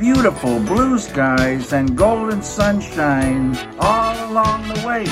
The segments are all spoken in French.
Beautiful blue skies and golden sunshine all along the way.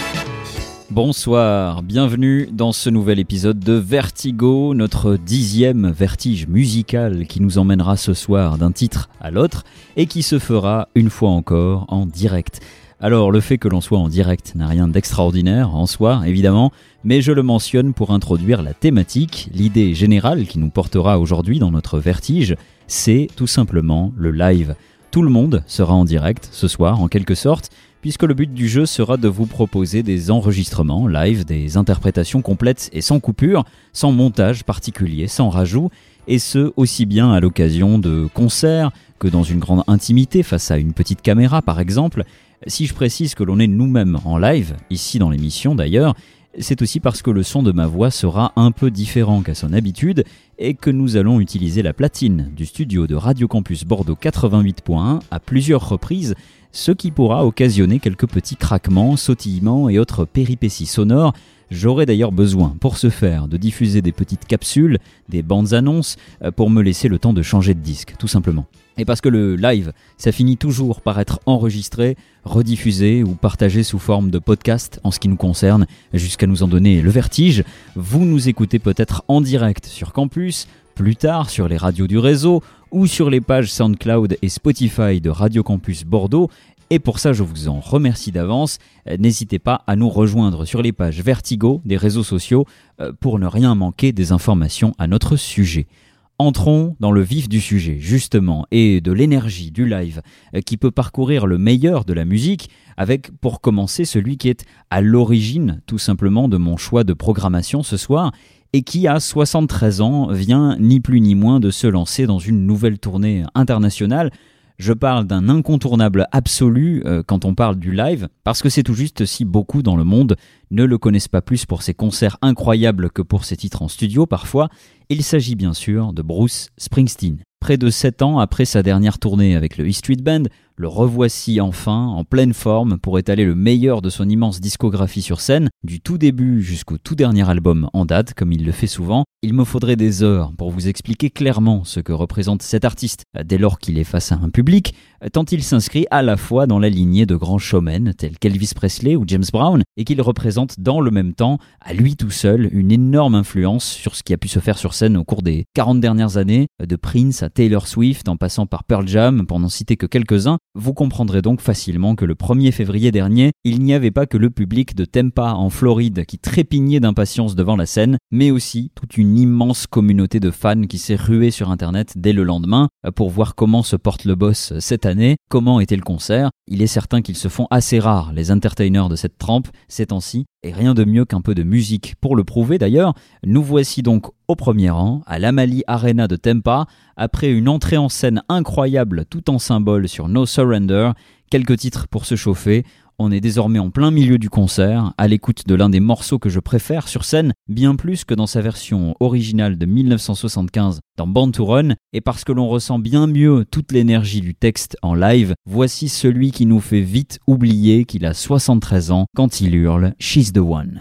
Bonsoir, bienvenue dans ce nouvel épisode de Vertigo, notre dixième vertige musical qui nous emmènera ce soir d'un titre à l'autre et qui se fera une fois encore en direct. Alors le fait que l'on soit en direct n'a rien d'extraordinaire en soi, évidemment, mais je le mentionne pour introduire la thématique, l'idée générale qui nous portera aujourd'hui dans notre vertige, c'est tout simplement le live. Tout le monde sera en direct ce soir en quelque sorte, puisque le but du jeu sera de vous proposer des enregistrements live, des interprétations complètes et sans coupure, sans montage particulier, sans rajout, et ce aussi bien à l'occasion de concerts que dans une grande intimité face à une petite caméra par exemple. Si je précise que l'on est nous-mêmes en live, ici dans l'émission d'ailleurs, c'est aussi parce que le son de ma voix sera un peu différent qu'à son habitude et que nous allons utiliser la platine du studio de Radio Campus Bordeaux 88.1 à plusieurs reprises ce qui pourra occasionner quelques petits craquements, sautillements et autres péripéties sonores. J'aurai d'ailleurs besoin, pour ce faire, de diffuser des petites capsules, des bandes annonces, euh, pour me laisser le temps de changer de disque, tout simplement. Et parce que le live, ça finit toujours par être enregistré, rediffusé ou partagé sous forme de podcast en ce qui nous concerne, jusqu'à nous en donner le vertige, vous nous écoutez peut-être en direct sur campus, plus tard sur les radios du réseau ou sur les pages SoundCloud et Spotify de Radio Campus Bordeaux. Et pour ça, je vous en remercie d'avance. N'hésitez pas à nous rejoindre sur les pages Vertigo des réseaux sociaux euh, pour ne rien manquer des informations à notre sujet. Entrons dans le vif du sujet, justement, et de l'énergie du live, euh, qui peut parcourir le meilleur de la musique, avec, pour commencer, celui qui est à l'origine, tout simplement, de mon choix de programmation ce soir, et qui, à 73 ans, vient ni plus ni moins de se lancer dans une nouvelle tournée internationale. Je parle d'un incontournable absolu euh, quand on parle du live, parce que c'est tout juste si beaucoup dans le monde ne le connaissent pas plus pour ses concerts incroyables que pour ses titres en studio parfois. Il s'agit bien sûr de Bruce Springsteen. Près de 7 ans après sa dernière tournée avec le E Street Band, le revoici enfin en pleine forme pour étaler le meilleur de son immense discographie sur scène, du tout début jusqu'au tout dernier album en date, comme il le fait souvent. Il me faudrait des heures pour vous expliquer clairement ce que représente cet artiste, dès lors qu'il est face à un public, tant il s'inscrit à la fois dans la lignée de grands showmen tels qu'Elvis Presley ou James Brown, et qu'il représente dans le même temps, à lui tout seul, une énorme influence sur ce qui a pu se faire sur scène au cours des 40 dernières années, de Prince à Taylor Swift en passant par Pearl Jam, pour n'en citer que quelques-uns, vous comprendrez donc facilement que le 1er février dernier, il n'y avait pas que le public de Tampa en Floride qui trépignait d'impatience devant la scène, mais aussi toute une immense communauté de fans qui s'est ruée sur internet dès le lendemain pour voir comment se porte le boss cette comment était le concert? Il est certain qu'ils se font assez rares, les entertainers de cette trempe, ces temps-ci, et rien de mieux qu'un peu de musique pour le prouver d'ailleurs. Nous voici donc au premier rang, à l'Amali Arena de Tampa, après une entrée en scène incroyable tout en symbole sur No Surrender, quelques titres pour se chauffer. On est désormais en plein milieu du concert, à l'écoute de l'un des morceaux que je préfère sur scène, bien plus que dans sa version originale de 1975 dans Born to Run, et parce que l'on ressent bien mieux toute l'énergie du texte en live, voici celui qui nous fait vite oublier qu'il a 73 ans quand il hurle She's the One.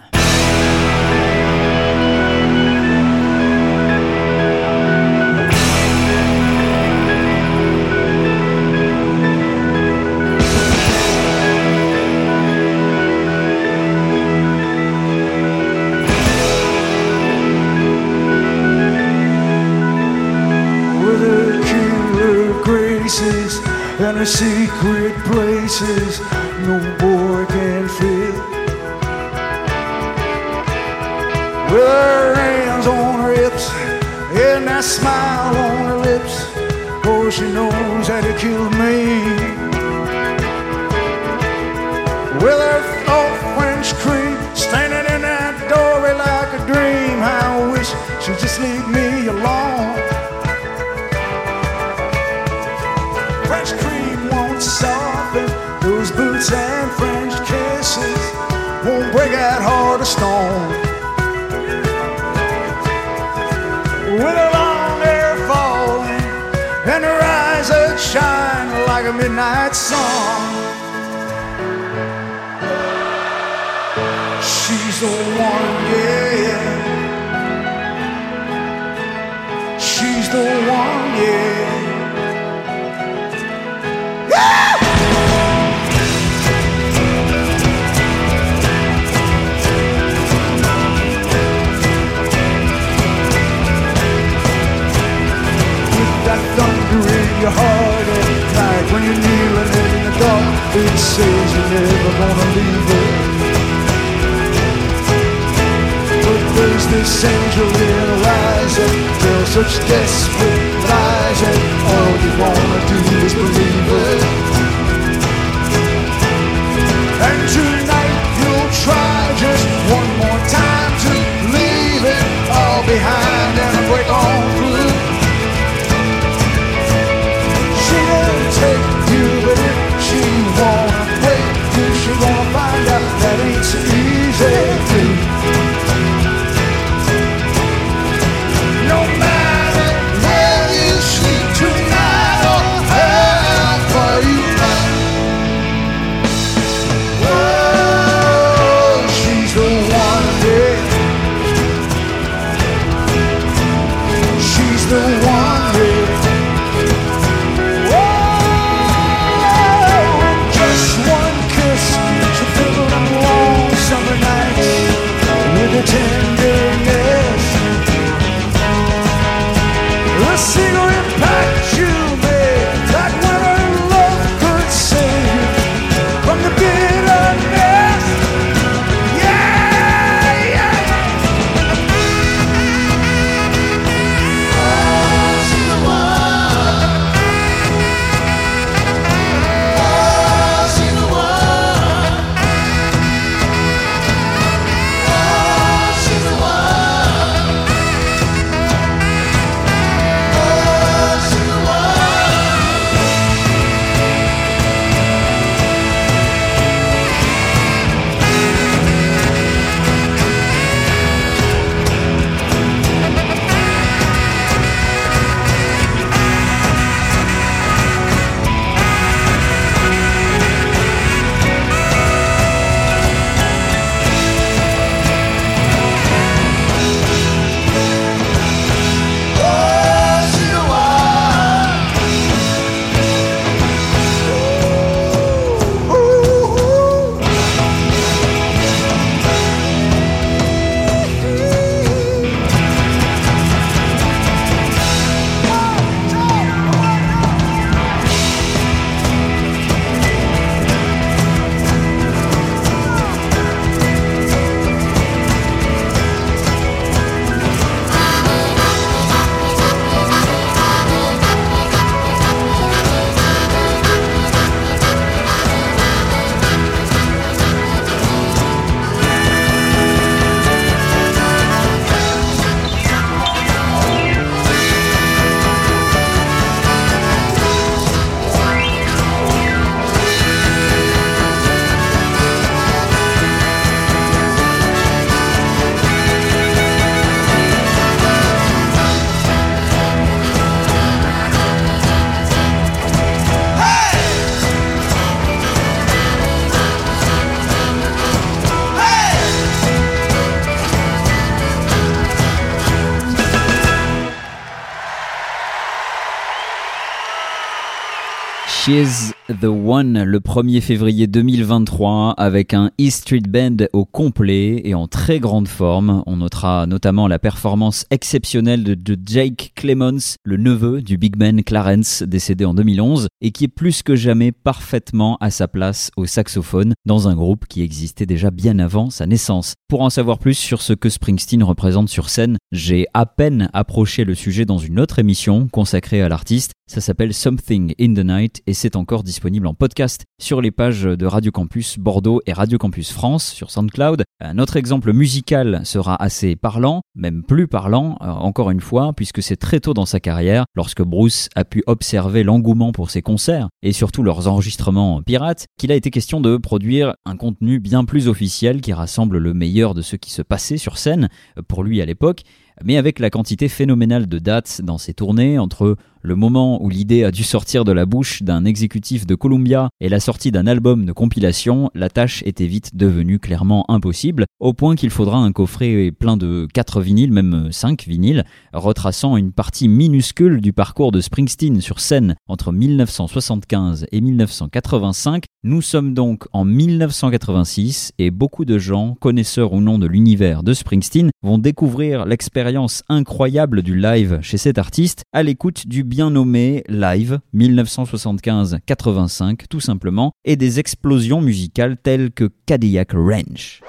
Graces and her secret places no boy can fill. With her hands on her hips and that smile on her lips, oh, she knows how to kill me. With her soft French cream midnight song. She's the one, yeah. She's the one, yeah. that thunder in your heart gonna leave it. But there's this angel in her eyes that tells such desperate lies, and all you wanna do is believe it. And tonight you'll try just one She's the One le 1er février 2023 avec un E Street Band au complet et en très grande forme. On notera notamment la performance exceptionnelle de, Jake Clemons, le neveu du big man Clarence décédé en 2011 et qui est plus que jamais parfaitement à sa place au saxophone dans un groupe qui existait déjà bien avant sa naissance. Pour en savoir plus sur ce que Springsteen représente sur scène, j'ai à peine approché le sujet dans une autre émission consacrée à l'artiste. Ça s'appelle Something in the Night et c'est encore disponible en podcast sur les pages de Radio Campus Bordeaux et Radio Campus France sur SoundCloud. Un autre exemple musical sera assez parlant, même plus parlant, euh, encore une fois, puisque c'est très tôt dans sa carrière, lorsque Bruce a pu observer l'engouement pour ses concerts et surtout leurs enregistrements pirates, qu'il a été question de produire un contenu bien plus officiel qui rassemble le meilleur de ce qui se passait sur scène, pour lui à l'époque, mais avec la quantité phénoménale de dates dans ses tournées entre le moment où l'idée a dû sortir de la bouche d'un exécutif de Columbia et la sortie d'un album de compilation, la tâche était vite devenue clairement impossible, au point qu'il faudra un coffret plein de 4 vinyles, même 5 vinyles, retraçant une partie minuscule du parcours de Springsteen sur scène entre 1975 et 1985. Nous sommes donc en 1986 et beaucoup de gens, connaisseurs ou non de l'univers de Springsteen, vont découvrir l'expérience incroyable du live chez cet artiste à l'écoute du bien nommé Live 1975-85 tout simplement et des explosions musicales telles que Cadillac Ranch.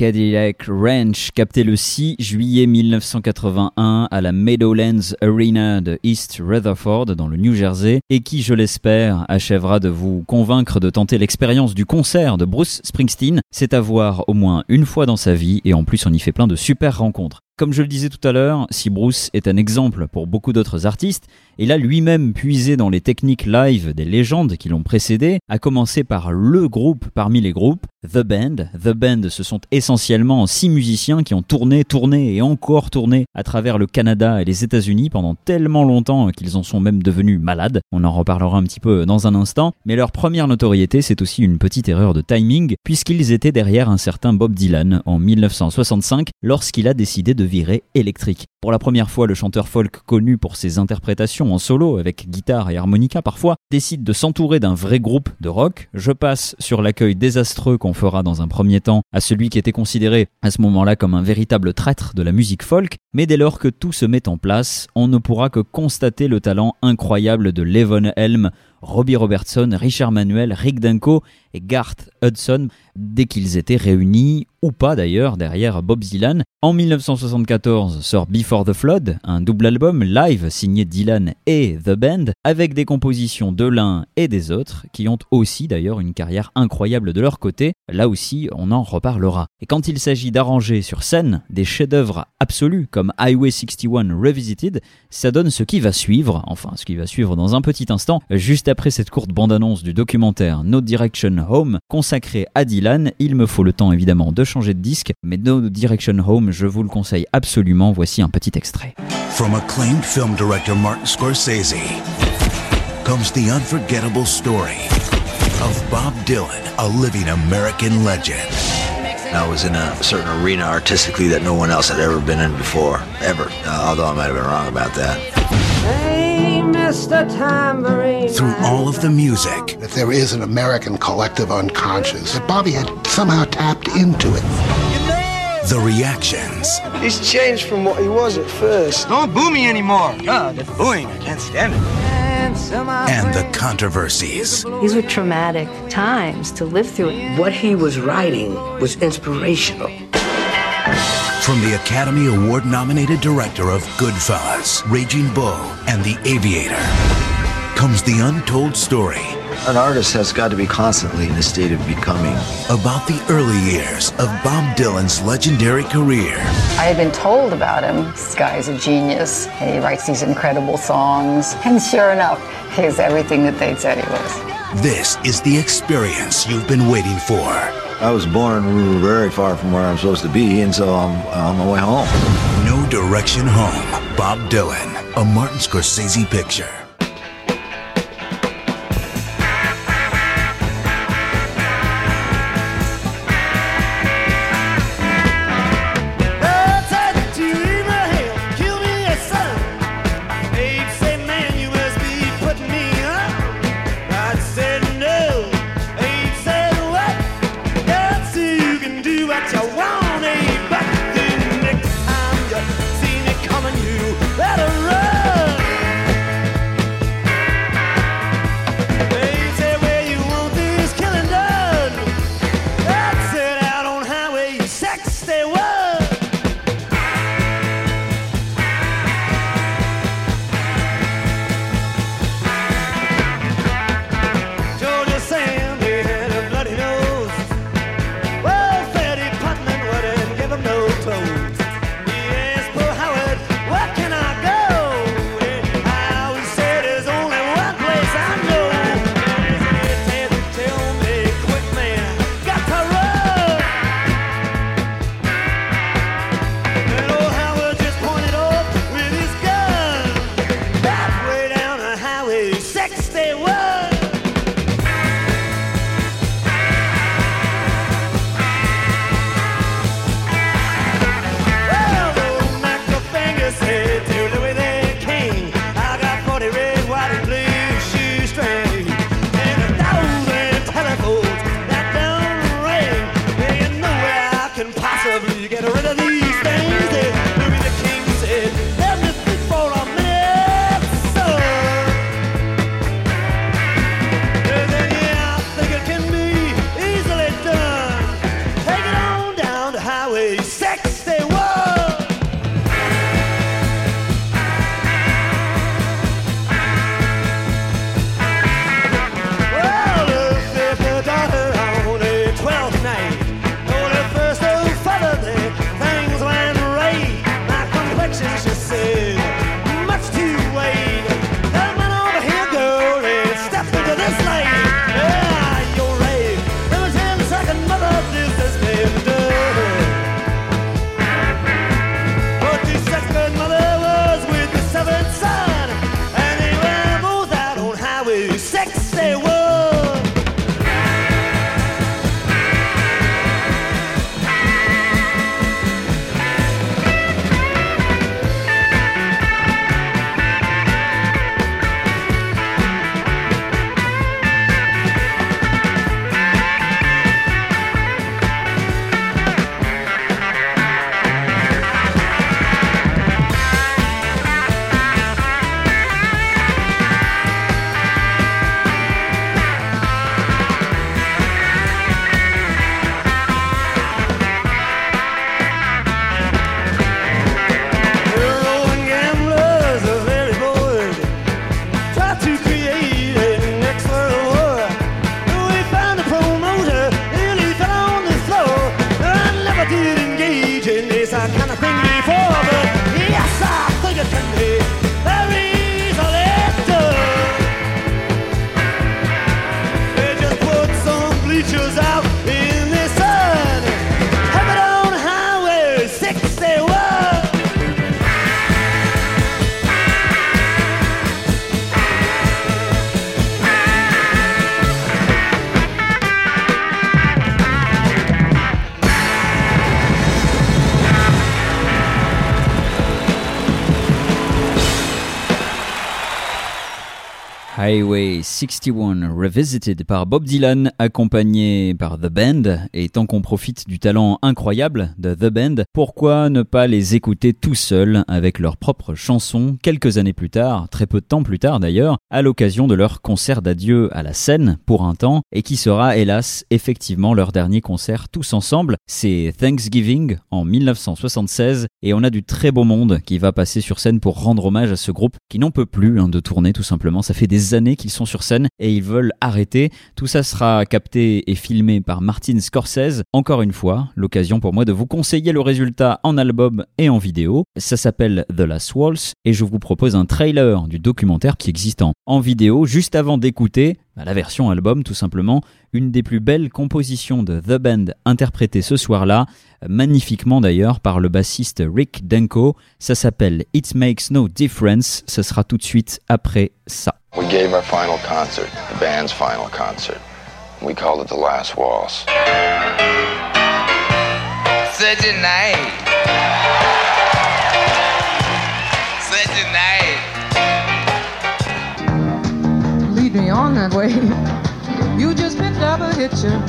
Cadillac Ranch, capté le 6 juillet 1981 à la Meadowlands Arena de East Rutherford dans le New Jersey et qui, je l'espère, achèvera de vous convaincre de tenter l'expérience du concert de Bruce Springsteen. C'est à voir au moins une fois dans sa vie et en plus on y fait plein de super rencontres. Comme je le disais tout à l'heure, si Bruce est un exemple pour beaucoup d'autres artistes, il a lui-même puisé dans les techniques live des légendes qui l'ont précédé, à commencer par le groupe parmi les groupes, The Band. The Band, ce sont essentiellement six musiciens qui ont tourné, tourné et encore tourné à travers le Canada et les États-Unis pendant tellement longtemps qu'ils en sont même devenus malades. On en reparlera un petit peu dans un instant, mais leur première notoriété, c'est aussi une petite erreur de timing, puisqu'ils étaient derrière un certain Bob Dylan en 1965 lorsqu'il a décidé de virer électrique. Pour la première fois, le chanteur folk connu pour ses interprétations en solo, avec guitare et harmonica parfois, décide de s'entourer d'un vrai groupe de rock. Je passe sur l'accueil désastreux qu'on fera dans un premier temps à celui qui était considéré à ce moment-là comme un véritable traître de la musique folk, mais dès lors que tout se met en place, on ne pourra que constater le talent incroyable de Levon Helm, Robbie Robertson, Richard Manuel, Rick Danko et Garth Hudson dès qu'ils étaient réunis, ou pas d'ailleurs, derrière Bob Dylan. En 1974 sort Before the Flood, un double album live signé Dylan et The Band, avec des compositions de l'un et des autres, qui ont aussi d'ailleurs une carrière incroyable de leur côté, là aussi on en reparlera. Et quand il s'agit d'arranger sur scène des chefs-d'œuvre absolus comme Highway 61 Revisited, ça donne ce qui va suivre, enfin ce qui va suivre dans un petit instant, juste après cette courte bande-annonce du documentaire No Direction Home consacré à Dylan, il me faut le temps évidemment de changer de disque, mais No Direction Home, je vous le conseille absolument, voici un petit extrait. From acclaimed film director Martin Scorsese comes the unforgettable story of Bob Dylan, a living American legend. I was in a certain arena artistically that no one else had ever been in before, ever. Uh, although I might have been wrong about that. Through all of the music, If there is an American collective unconscious, that Bobby had somehow tapped into it. the reactions, He's changed from what he was at first. Don't boo me anymore. God, that booing, I can't stand it. and the controversies. These were traumatic times to live through. What he was writing was inspirational. From the Academy Award nominated director of Goodfellas, Raging Bull, and The Aviator comes the untold story An artist has got to be constantly in a state of becoming. about the early years of Bob Dylan's legendary career. I had been told about him. This guy's a genius, and he writes these incredible songs. And sure enough, he's everything that they'd said he was. This is the experience you've been waiting for. I was born very far from where I'm supposed to be, and so I'm on my way home. No Direction Home. Bob Dylan, a Martin Scorsese picture. Highway 61 Revisited par Bob Dylan, accompagné par The Band. Et tant qu'on profite du talent incroyable de The Band, pourquoi ne pas les écouter tout seuls avec leurs propres chansons quelques années plus tard, très peu de temps plus tard d'ailleurs, à l'occasion de leur concert d'adieu à la scène pour un temps, et qui sera hélas effectivement leur dernier concert tous ensemble. C'est Thanksgiving en 1976, et on a du très beau monde qui va passer sur scène pour rendre hommage à ce groupe qui n'en peut plus hein, de tourner tout simplement. Ça fait des années qu'ils sont sur scène et ils veulent arrêter. Tout ça sera capté et filmé par Martin Scorsese. Encore une fois, l'occasion pour moi de vous conseiller le résultat en album et en vidéo. Ça s'appelle The Last Waltz et je vous propose un trailer du documentaire qui existe en, en vidéo juste avant d'écouter bah, la version album tout simplement, une des plus belles compositions de The Band interprétée ce soir-là, magnifiquement d'ailleurs par le bassiste Rick Denko. Ça s'appelle It Makes No Difference. Ce sera tout de suite après ça. We gave our final concert, the band's final concert. We called it the last waltz. Such a night. Such a night. lead me on that way. kitchen.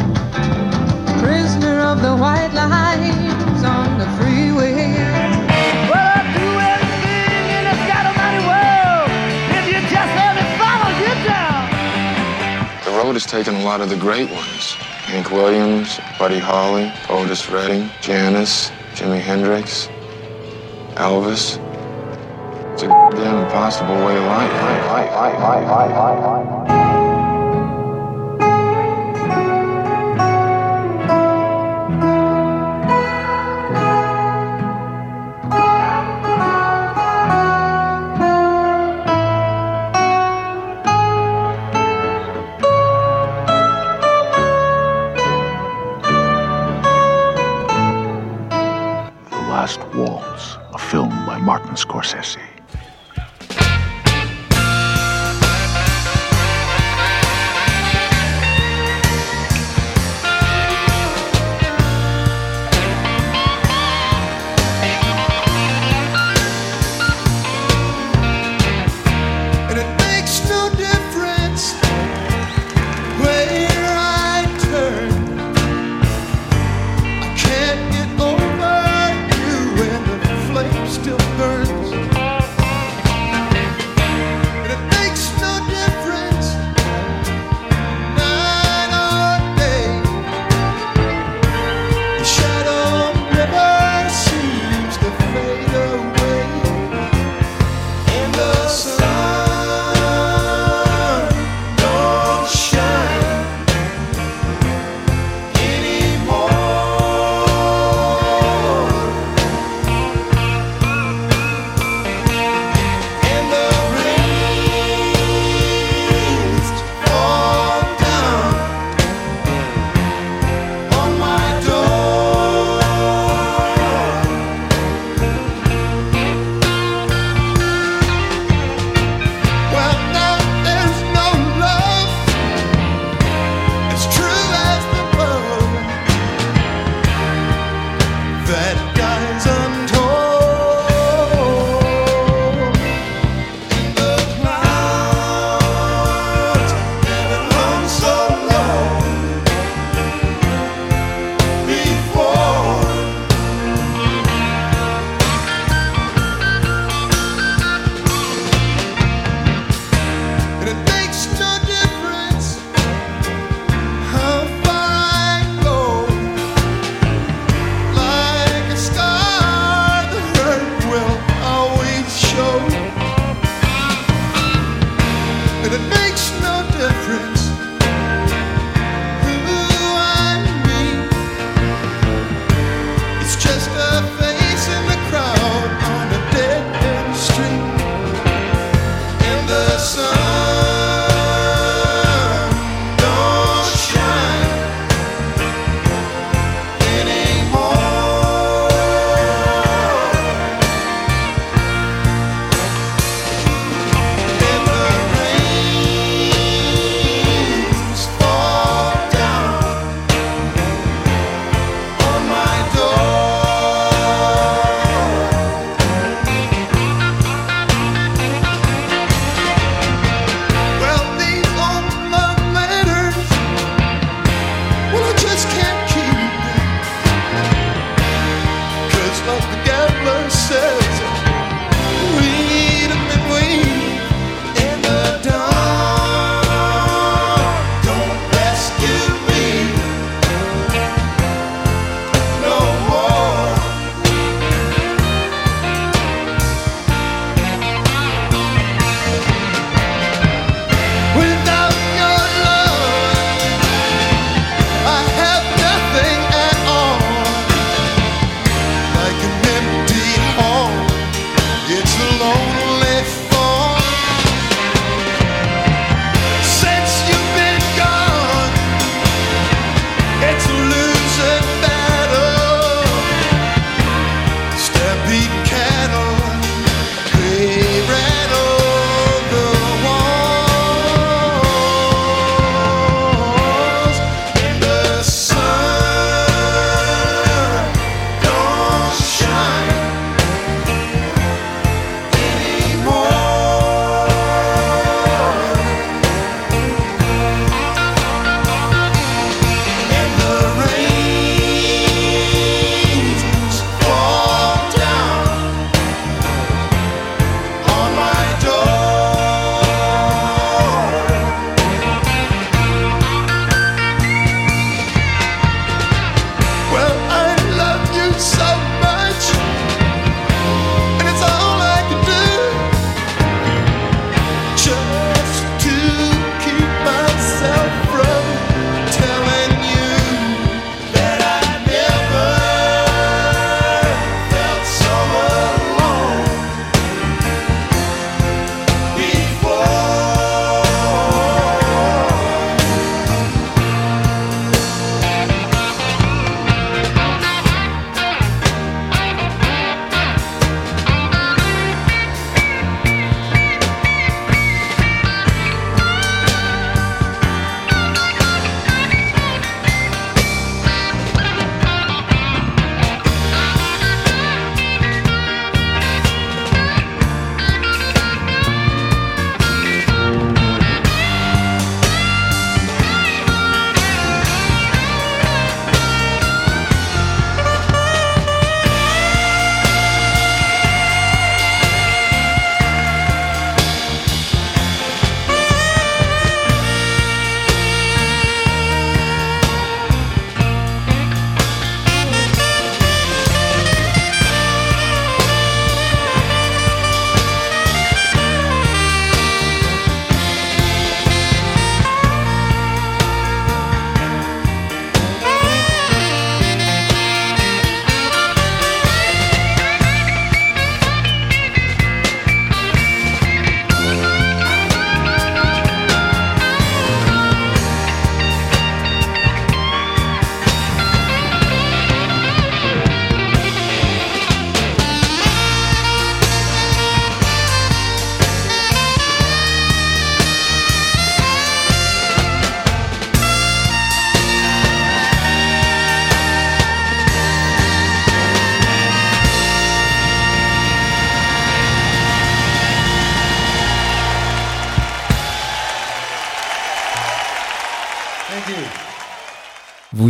Prisoner of the white lines on the freeway. road has taken a lot of the great ones. Hank Williams, Buddy Holly, Otis Redding, Janis, Jimi Hendrix, Elvis. It's a damn impossible way of life. life, life, life Scorsese.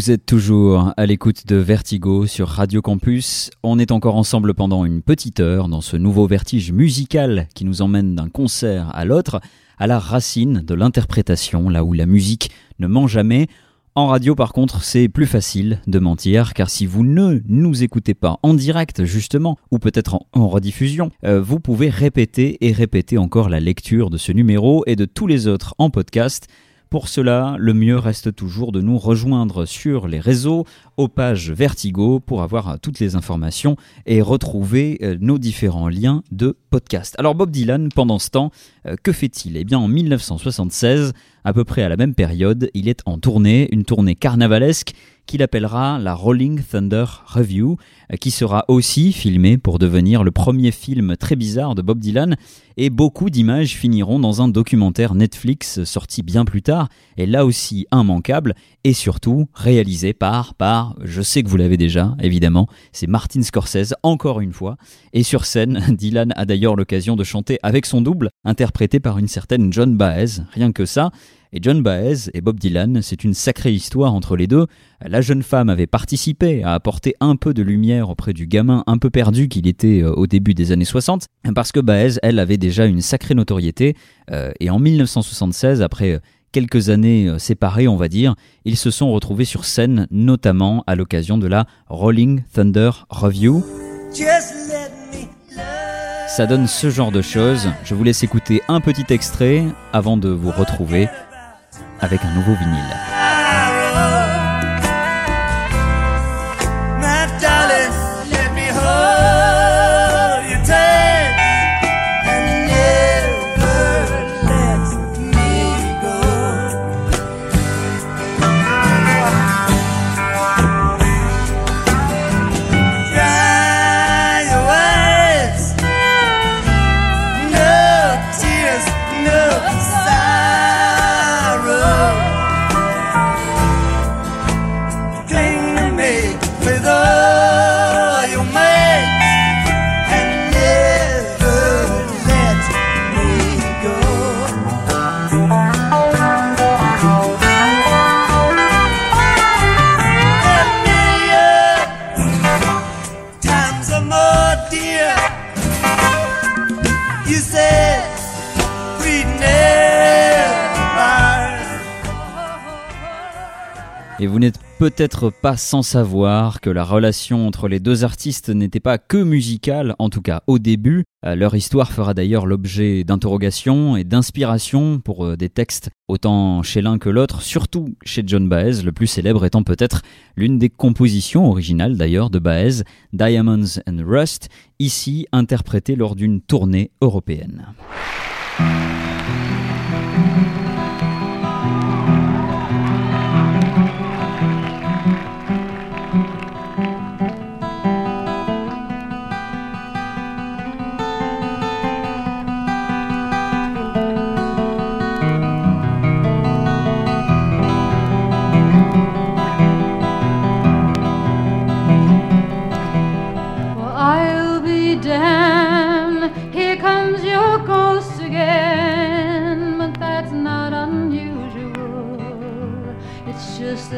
Vous êtes toujours à l'écoute de Vertigo sur Radio Campus. On est encore ensemble pendant une petite heure dans ce nouveau vertige musical qui nous emmène d'un concert à l'autre, à la racine de l'interprétation, là où la musique ne ment jamais. En radio, par contre, c'est plus facile de mentir, car si vous ne nous écoutez pas en direct, justement, ou peut-être en, rediffusion, euh, vous pouvez répéter et répéter encore la lecture de ce numéro et de tous les autres en podcast. Pour cela, le mieux reste toujours de nous rejoindre sur les réseaux, aux pages Vertigo, pour avoir toutes les informations et retrouver euh, nos différents liens de podcast. Alors Bob Dylan, pendant ce temps, euh, que fait-il? Eh bien en 1976, à peu près à la même période, il est en tournée, une tournée carnavalesque qu'il appellera la Rolling Thunder Review, euh, qui sera aussi filmée pour devenir le premier film très bizarre de Bob Dylan, et beaucoup d'images finiront dans un documentaire Netflix sorti bien plus tard, et là aussi immanquable, et surtout réalisé par, par, je sais que vous l'avez déjà, évidemment, c'est Martin Scorsese, encore une fois, et sur scène, Dylan a d'ailleurs l'occasion de chanter avec son double, interprété par une certaine John Baez, rien que ça, Et John Baez et Bob Dylan, c'est une sacrée histoire entre les deux. La jeune femme avait participé à apporter un peu de lumière auprès du gamin un peu perdu qu'il était euh, au début des années 60, parce que Baez, elle, avait déjà une sacrée notoriété. Euh, et en 1976, après quelques années euh, séparées, on va dire, ils se sont retrouvés sur scène, notamment à l'occasion de la Rolling Thunder Review. Ça donne ce genre de choses. Je vous laisse écouter un petit extrait avant de vous retrouver avec un nouveau vinyle. Peut-être pas sans savoir que la relation entre les deux artistes n'était pas que musicale, en tout cas au début. Euh, leur histoire fera d'ailleurs l'objet d'interrogations et d'inspiration pour euh, des textes autant chez l'un que l'autre, surtout chez John Baez, le plus célèbre étant peut-être l'une des compositions originales d'ailleurs de Baez, Diamonds and Rust, ici interprétée lors d'une tournée européenne.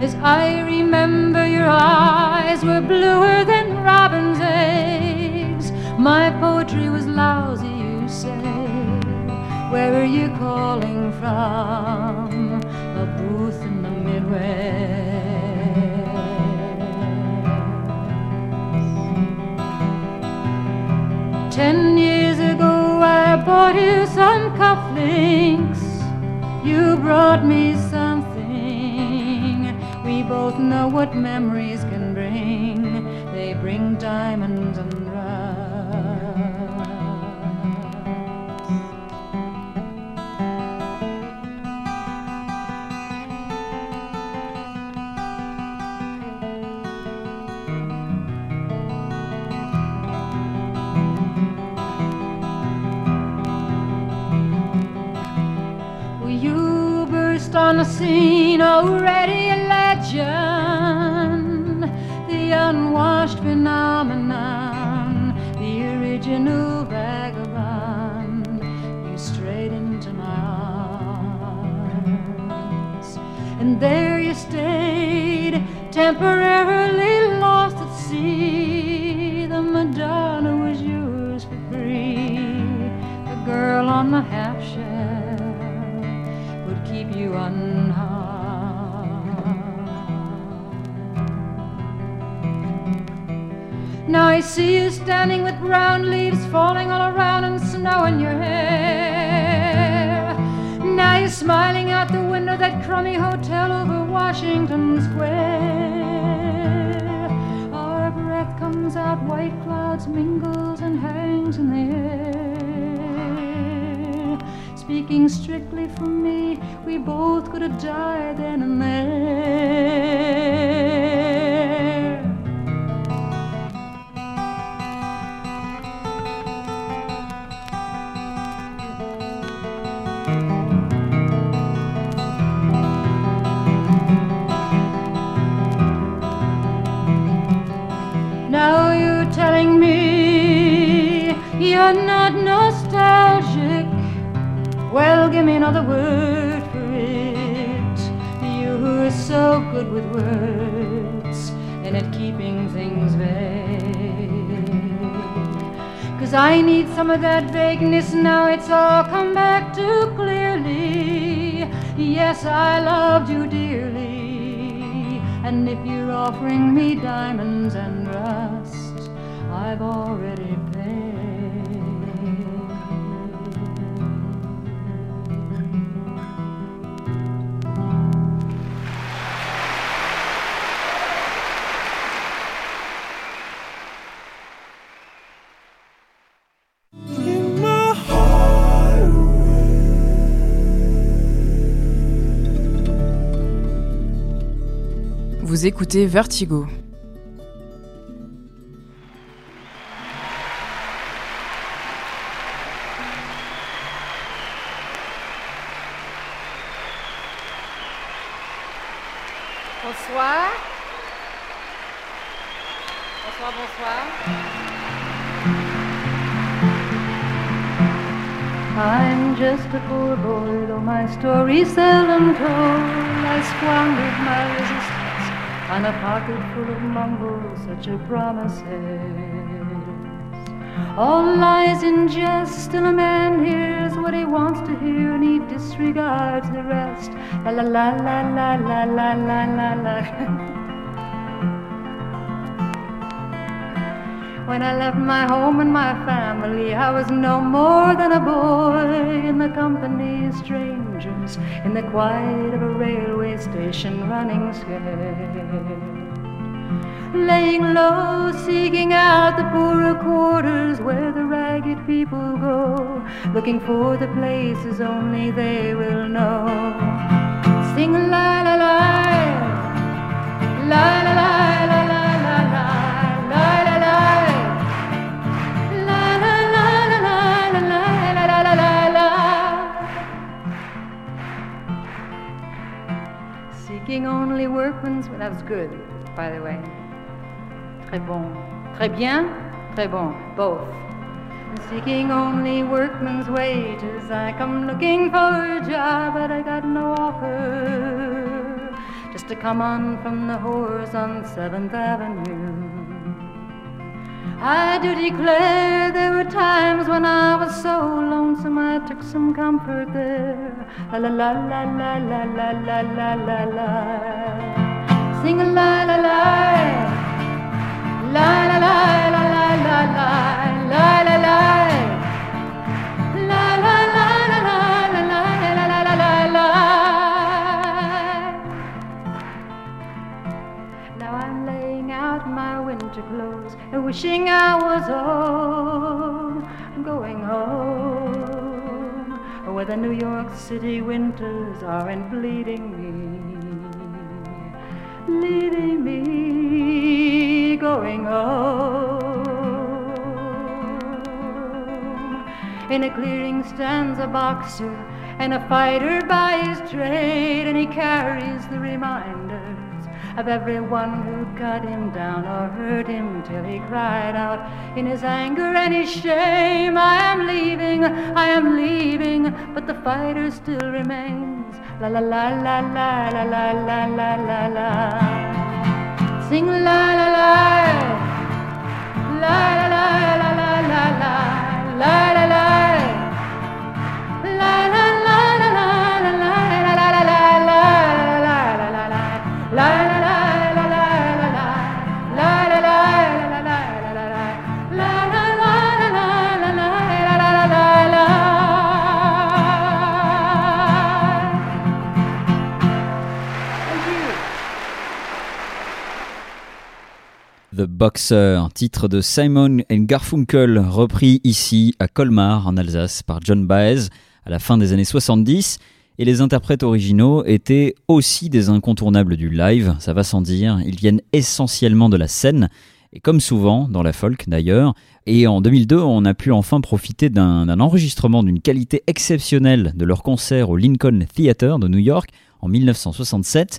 As I remember, your eyes were bluer than robin's eggs. My poetry was lousy, you say. Where are you calling from? A booth in the Midwest. Ten years ago, I bought you some cufflinks. You brought me both know what memories can bring. They bring diamonds and rust. You burst on the scene already temporarily lost at sea. The Madonna was yours for free. The girl on the half shell would keep you unharmed. Now I see you standing with brown leaves falling all around and snow in your hair. Now you're smiling out the window that crummy hotel over Washington Square. Comes out, white clouds mingles and hangs in the air. Speaking strictly for me, we both could have died then and there. Some of that vagueness now, it's all come back too clearly. Yes, I loved you dearly. And if you're offering me diamonds and rust, I've already Vous écoutez Vertigo. Bonsoir. Bonsoir, bonsoir. I'm just a poor boy, though my story's seldom told. I squandered my resistance on a pocket full of mumbles, such a promises. All lies in jest, still a man hears what he wants to hear and he disregards the rest. La la la la la la la la la la. When I left my home and my family, I was no more than a boy in the company of strangers, in the quiet of a railway station running scared. Laying low, seeking out the poorer quarters where the ragged people go, looking for the places only they will know. Sing la la la la la la Seeking only workmen's. Well, that was good, by the way. Très bon. Très bien. Très bon. Both. Seeking only workmen's wages. I come looking for a job, but I got no offer. Just to come on from the whores on Seventh Avenue. I do declare there were times when I was so lonesome I took some comfort there. La la la la la la la la la la. Sing a la la. La la la la la la la la la la. La winter and wishing I was home, going home, where the New York City winters aren't bleeding me, leading me, going home. In a clearing stands a boxer and a fighter by his trade, and he carries the reminders of everyone who cut him down or hurt him till he cried out in his anger and his shame, I am leaving, I am leaving, but the fighter still remains. La la la la la la la la la la la. Sing la la la, la la la la la la la, la la The Boxer, titre de Simon and Garfunkel, repris ici à Colmar en Alsace par John Baez à la fin des années 70 et les interprètes originaux étaient aussi des incontournables du live, ça va sans dire, ils viennent essentiellement de la scène, et comme souvent, dans la folk d'ailleurs, et en 2002, on a pu enfin profiter d'un enregistrement d'une qualité exceptionnelle de leur concert au Lincoln Theatre de New York en 1967.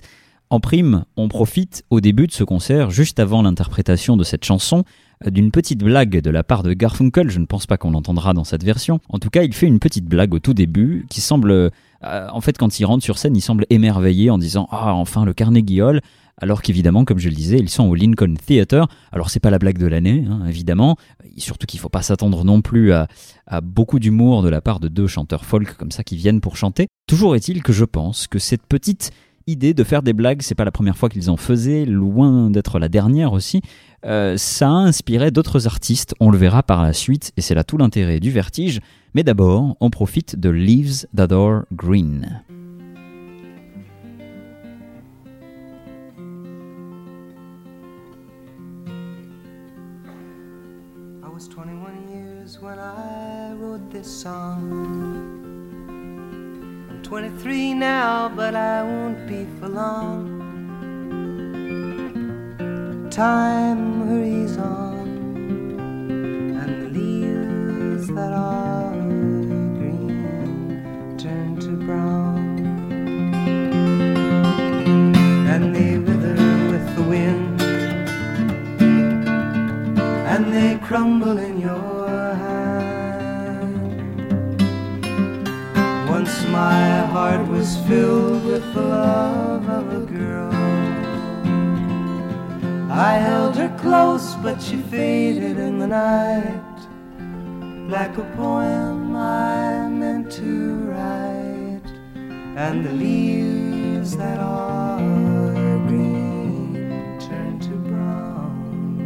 En prime, on profite au début de ce concert, juste avant l'interprétation de cette chanson, d'une petite blague de la part de Garfunkel, je ne pense pas qu'on l'entendra dans cette version. En tout cas, il fait une petite blague au tout début qui semble, euh, en fait, quand il rentre sur scène, il semble émerveillé en disant Ah, enfin le Carnegie Hall alors qu'évidemment, comme je le disais, ils sont au Lincoln Theatre. Alors c'est pas la blague de l'année, hein, évidemment, surtout qu'il faut pas s'attendre non plus à beaucoup d'humour de la part de deux chanteurs folk comme ça qui viennent pour chanter. Toujours est-il que je pense que cette petite idée de faire des blagues, c'est pas la première fois qu'ils en faisaient, loin d'être la dernière aussi. Euh, ça a inspiré d'autres artistes, on le verra par la suite, et c'est là tout l'intérêt du vertige. Mais d'abord, on profite de Leaves That Are Green. I was 21 years when I wrote this song. I'm 23 now, but I won't be for long. Time hurries on, and the leaves that are green turn to brown, and they wither with the wind, and they crumble in your my heart was filled with the love of a girl. I held her close, but she faded in the night like a poem I meant to write. And the leaves that are green turn to brown,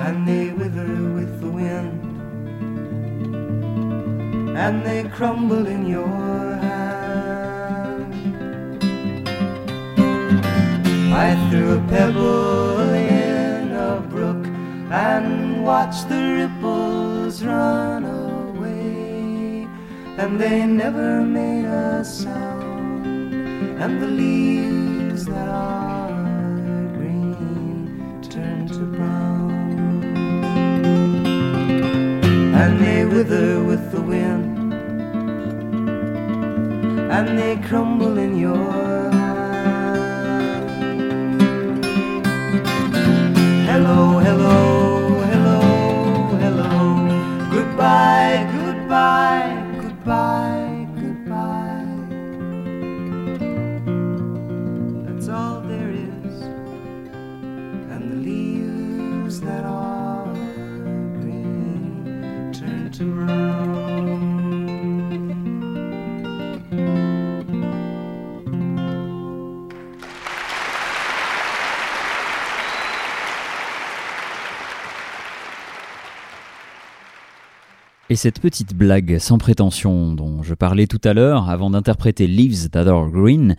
and they wither with the wind, and they crumble in your hand. I threw a pebble in a brook and watched the ripples run away, and they never made a sound, and the leaves that are green turn to brown, and they wither with the wind, and they crumble in your Hello, hello, Et cette petite blague sans prétention dont je parlais tout à l'heure avant d'interpréter Leaves That Are Green,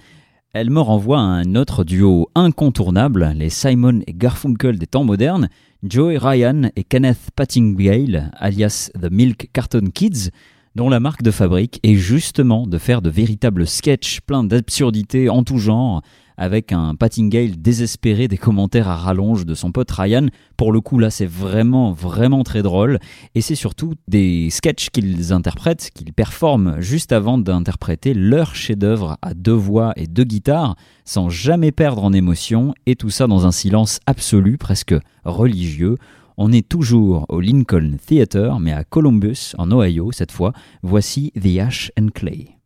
elle me renvoie à un autre duo incontournable, les Simon et Garfunkel des temps modernes, Joey Ryan et Kenneth Pattingale, alias The Milk Carton Kids, dont la marque de fabrique est justement de faire de véritables sketchs pleins d'absurdités en tout genre, avec un Pattingale désespéré des commentaires à rallonge de son pote Ryan. Pour le coup, là, c'est vraiment, vraiment très drôle. Et c'est surtout des sketchs qu'ils interprètent, qu'ils performent juste avant d'interpréter leur chef-d'œuvre à deux voix et deux guitares, sans jamais perdre en émotion, et tout ça dans un silence absolu, presque religieux. On est toujours au Lincoln Theatre, mais à Columbus, en Ohio cette fois. Voici The Ash and Clay.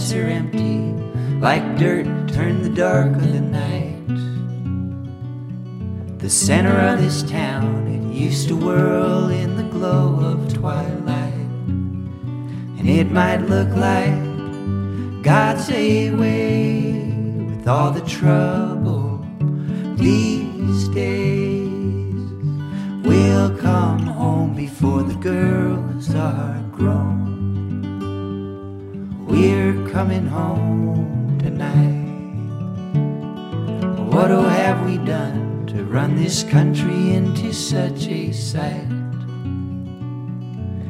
Are empty, like dirt turn the dark of the night. The center of this town, it used to whirl in the glow of twilight. And it might look like God's away with all the trouble these coming home tonight. What oh have we done to run this country into such a sight?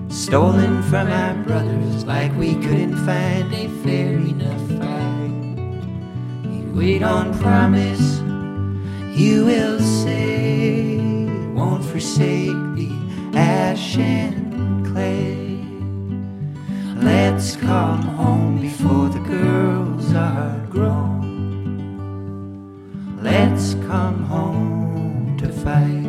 Stolen from our brothers like we couldn't find a fair enough fight. You wait on promise, you will say, won't forsake the ash and clay. Let's come home before the girls are grown. Let's come home to fight.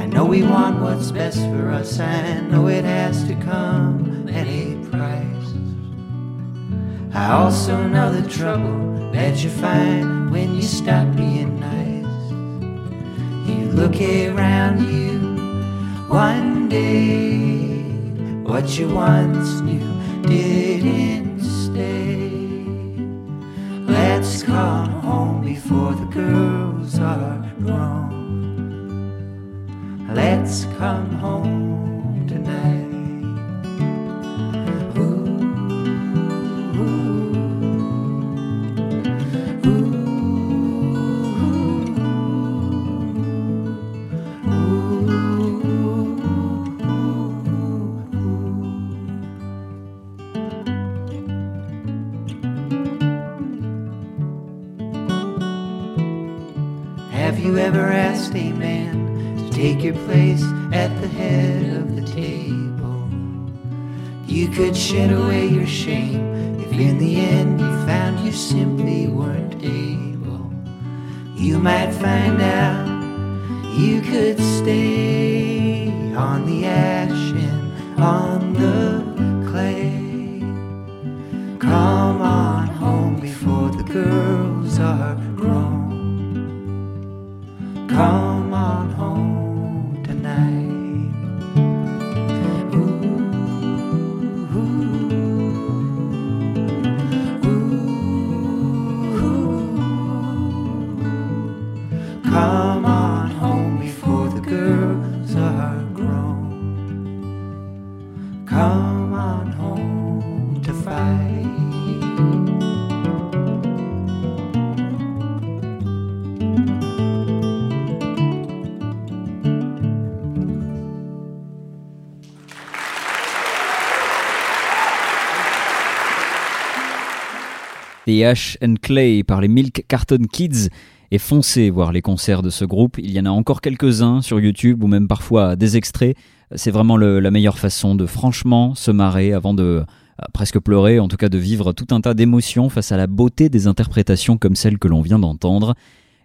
I know we want what's best for us, I know it has to come at a price. I also know the trouble that you find when you stop being nice. You look around you one day, what you once knew didn't stay. Let's come home before the girls are grown. Let's come home your place at the head of the table? You could shed away your shame if in the end you found you simply weren't able. You might find out The Ash Clay par les Milk Carton Kids et foncez voir les concerts de ce groupe. Il y en a encore quelques-uns sur YouTube ou même parfois des extraits. C'est vraiment la meilleure façon de franchement se marrer avant de euh, presque pleurer, en tout cas de vivre tout un tas d'émotions face à la beauté des interprétations comme celle que l'on vient d'entendre.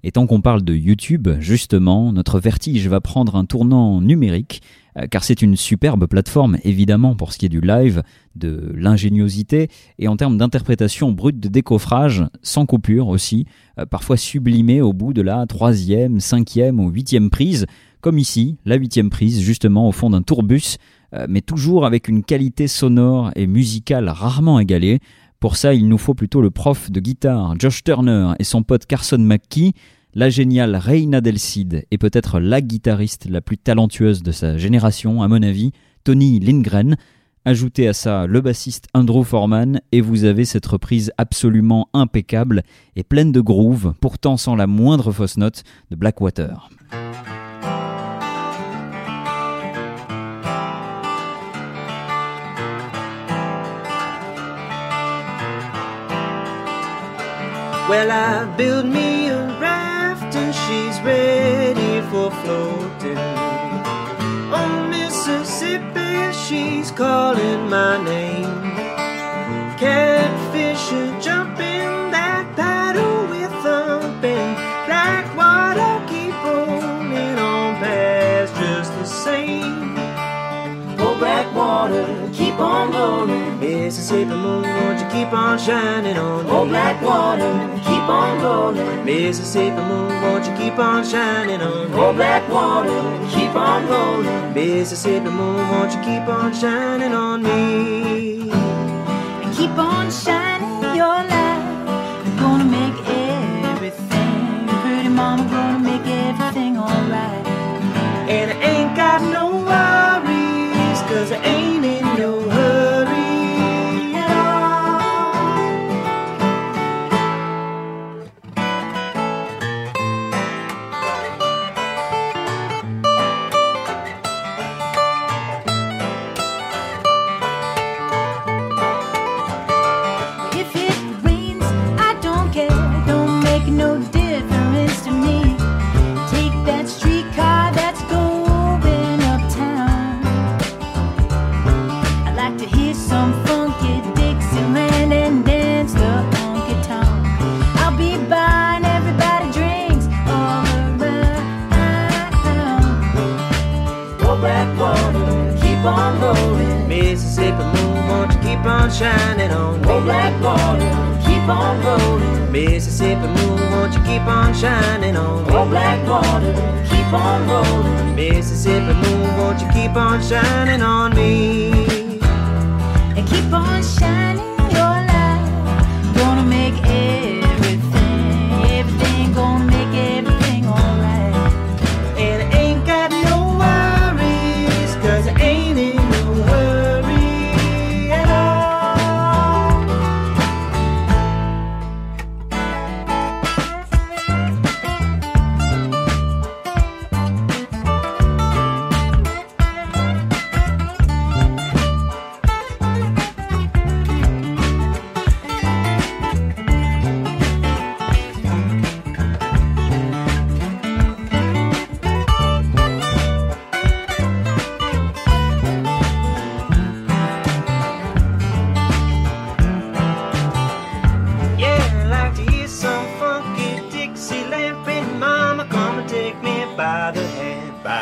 Et tant qu'on parle de YouTube, justement, notre vertige va prendre un tournant numérique, euh, car c'est une superbe plateforme, évidemment, pour ce qui est du live, de l'ingéniosité, et en termes d'interprétation brute de décoffrage, sans coupure aussi, euh, parfois sublimée au bout de la troisième, cinquième ou huitième prise, comme ici, la huitième prise, justement au fond d'un tourbus, euh, mais toujours avec une qualité sonore et musicale rarement égalée. Pour ça, il nous faut plutôt le prof de guitare Josh Turner et son pote Carson McKee, la géniale Reina Del Cid et peut-être la guitariste la plus talentueuse de sa génération, à mon avis, Tony Lindgren. Ajoutez à ça le bassiste Andrew Foreman et vous avez cette reprise absolument impeccable et pleine de groove, pourtant sans la moindre fausse note, de Blackwater. Well, I built me a raft and she's ready for floating. On Mississippi, she's calling my name. Catfish are jumping black water, keep on rolling. Mississippi moon, won't you keep on shining on me? Oh, black water, keep on rolling. Mississippi moon, won't you keep on shining on me? Oh, black water, keep on rolling. Mississippi moon, won't you keep on shining on me? Keep on shining your light. You're gonna make everything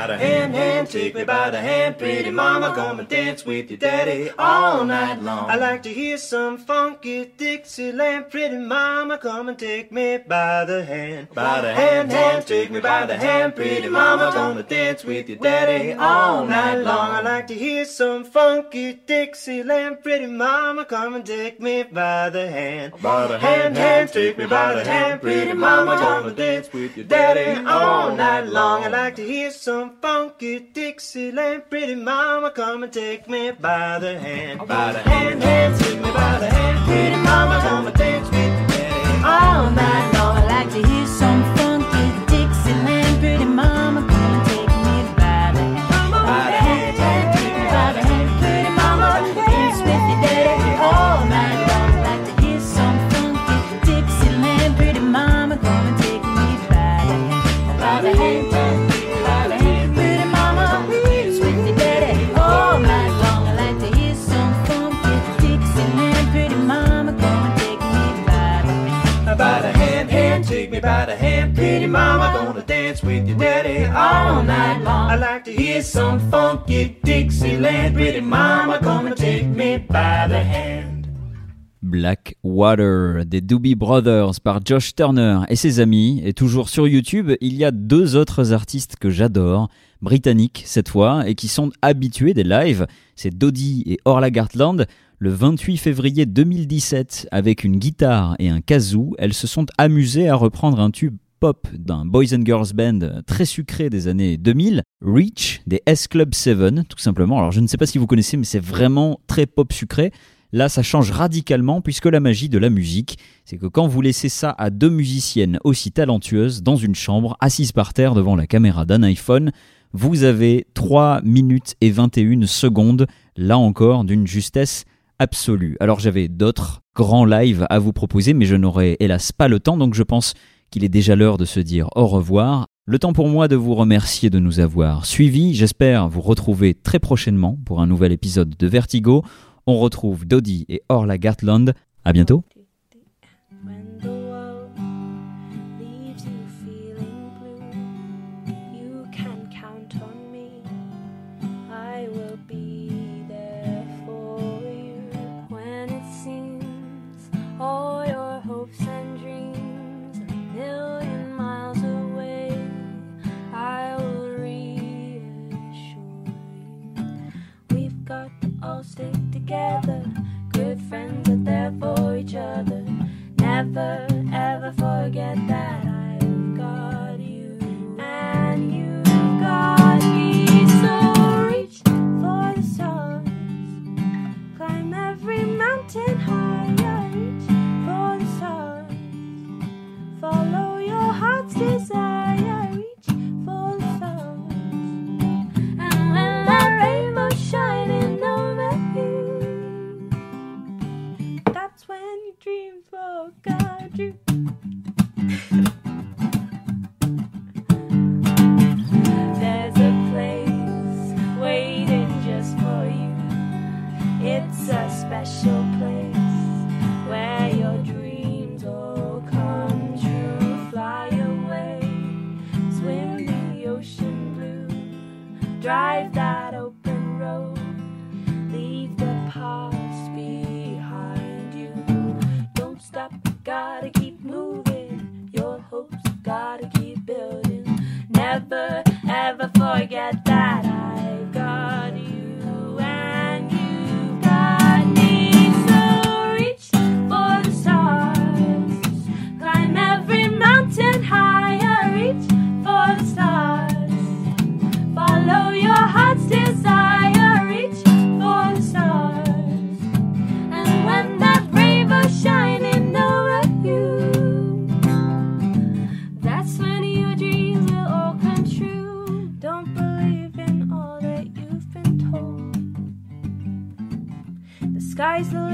the hand, hand, take me by the hand. Pretty mama, come and dance with your daddy all night long. I like to hear some funky Dixieland. Pretty mama, come and take me by the hand. By the hand, hand, take me by the hand. Pretty mama, come and dance with your daddy all night long. I like to hear some funky Dixieland. Pretty mama, come and take me by the hand. By the hand, hand, take me by the hand. Pretty mama, come and dance with your daddy all night long. I like to hear some funky Dixieland. Pretty mama, come and take me by the hand. By the hand, hand, take me by the hand. Pretty mama, come and dance with daddy all night mama, gonna dance with your daddy all night long. I like to hear some funky Dixieland. Pretty mama, gonna take me by the hand. Black Water des Doobie Brothers par Josh Turner et ses amis. Et toujours sur YouTube, il y a deux autres artistes que j'adore, britanniques cette fois, et qui sont habitués des lives. C'est Dodie et Orla Gartland. Le 28 février 2017, avec une guitare et un kazoo, elles se sont amusées à reprendre un tube pop d'un Boys and Girls Band très sucré des années 2000, Reach des S Club 7 tout simplement. Alors je ne sais pas si vous connaissez mais c'est vraiment très pop sucré. Là, ça change radicalement puisque la magie de la musique, c'est que quand vous laissez ça à deux musiciennes aussi talentueuses dans une chambre, assises par terre devant la caméra d'un iPhone, vous avez 3 minutes et 21 secondes, là encore, d'une justesse absolue. Alors j'avais d'autres grands lives à vous proposer, mais je n'aurai hélas pas le temps, donc je pense qu'il est déjà l'heure de se dire au revoir. Le temps pour moi de vous remercier de nous avoir suivis. J'espère vous retrouver très prochainement pour un nouvel épisode de Vertigo. On retrouve Dodie et Orla Gartland. À bientôt. All stick together. Good friends are there for each other. Never ever forget that I've got you and you've got me. So reach for the stars, climb every mountain higher. Reach for the stars, follow your heart's desire. Reach for the stars, and when that rainbow shining dreams oh will come you. There's a place waiting just for you. It's a special place where your dreams all come true. Fly away, swim the ocean blue, drive that forget that. guys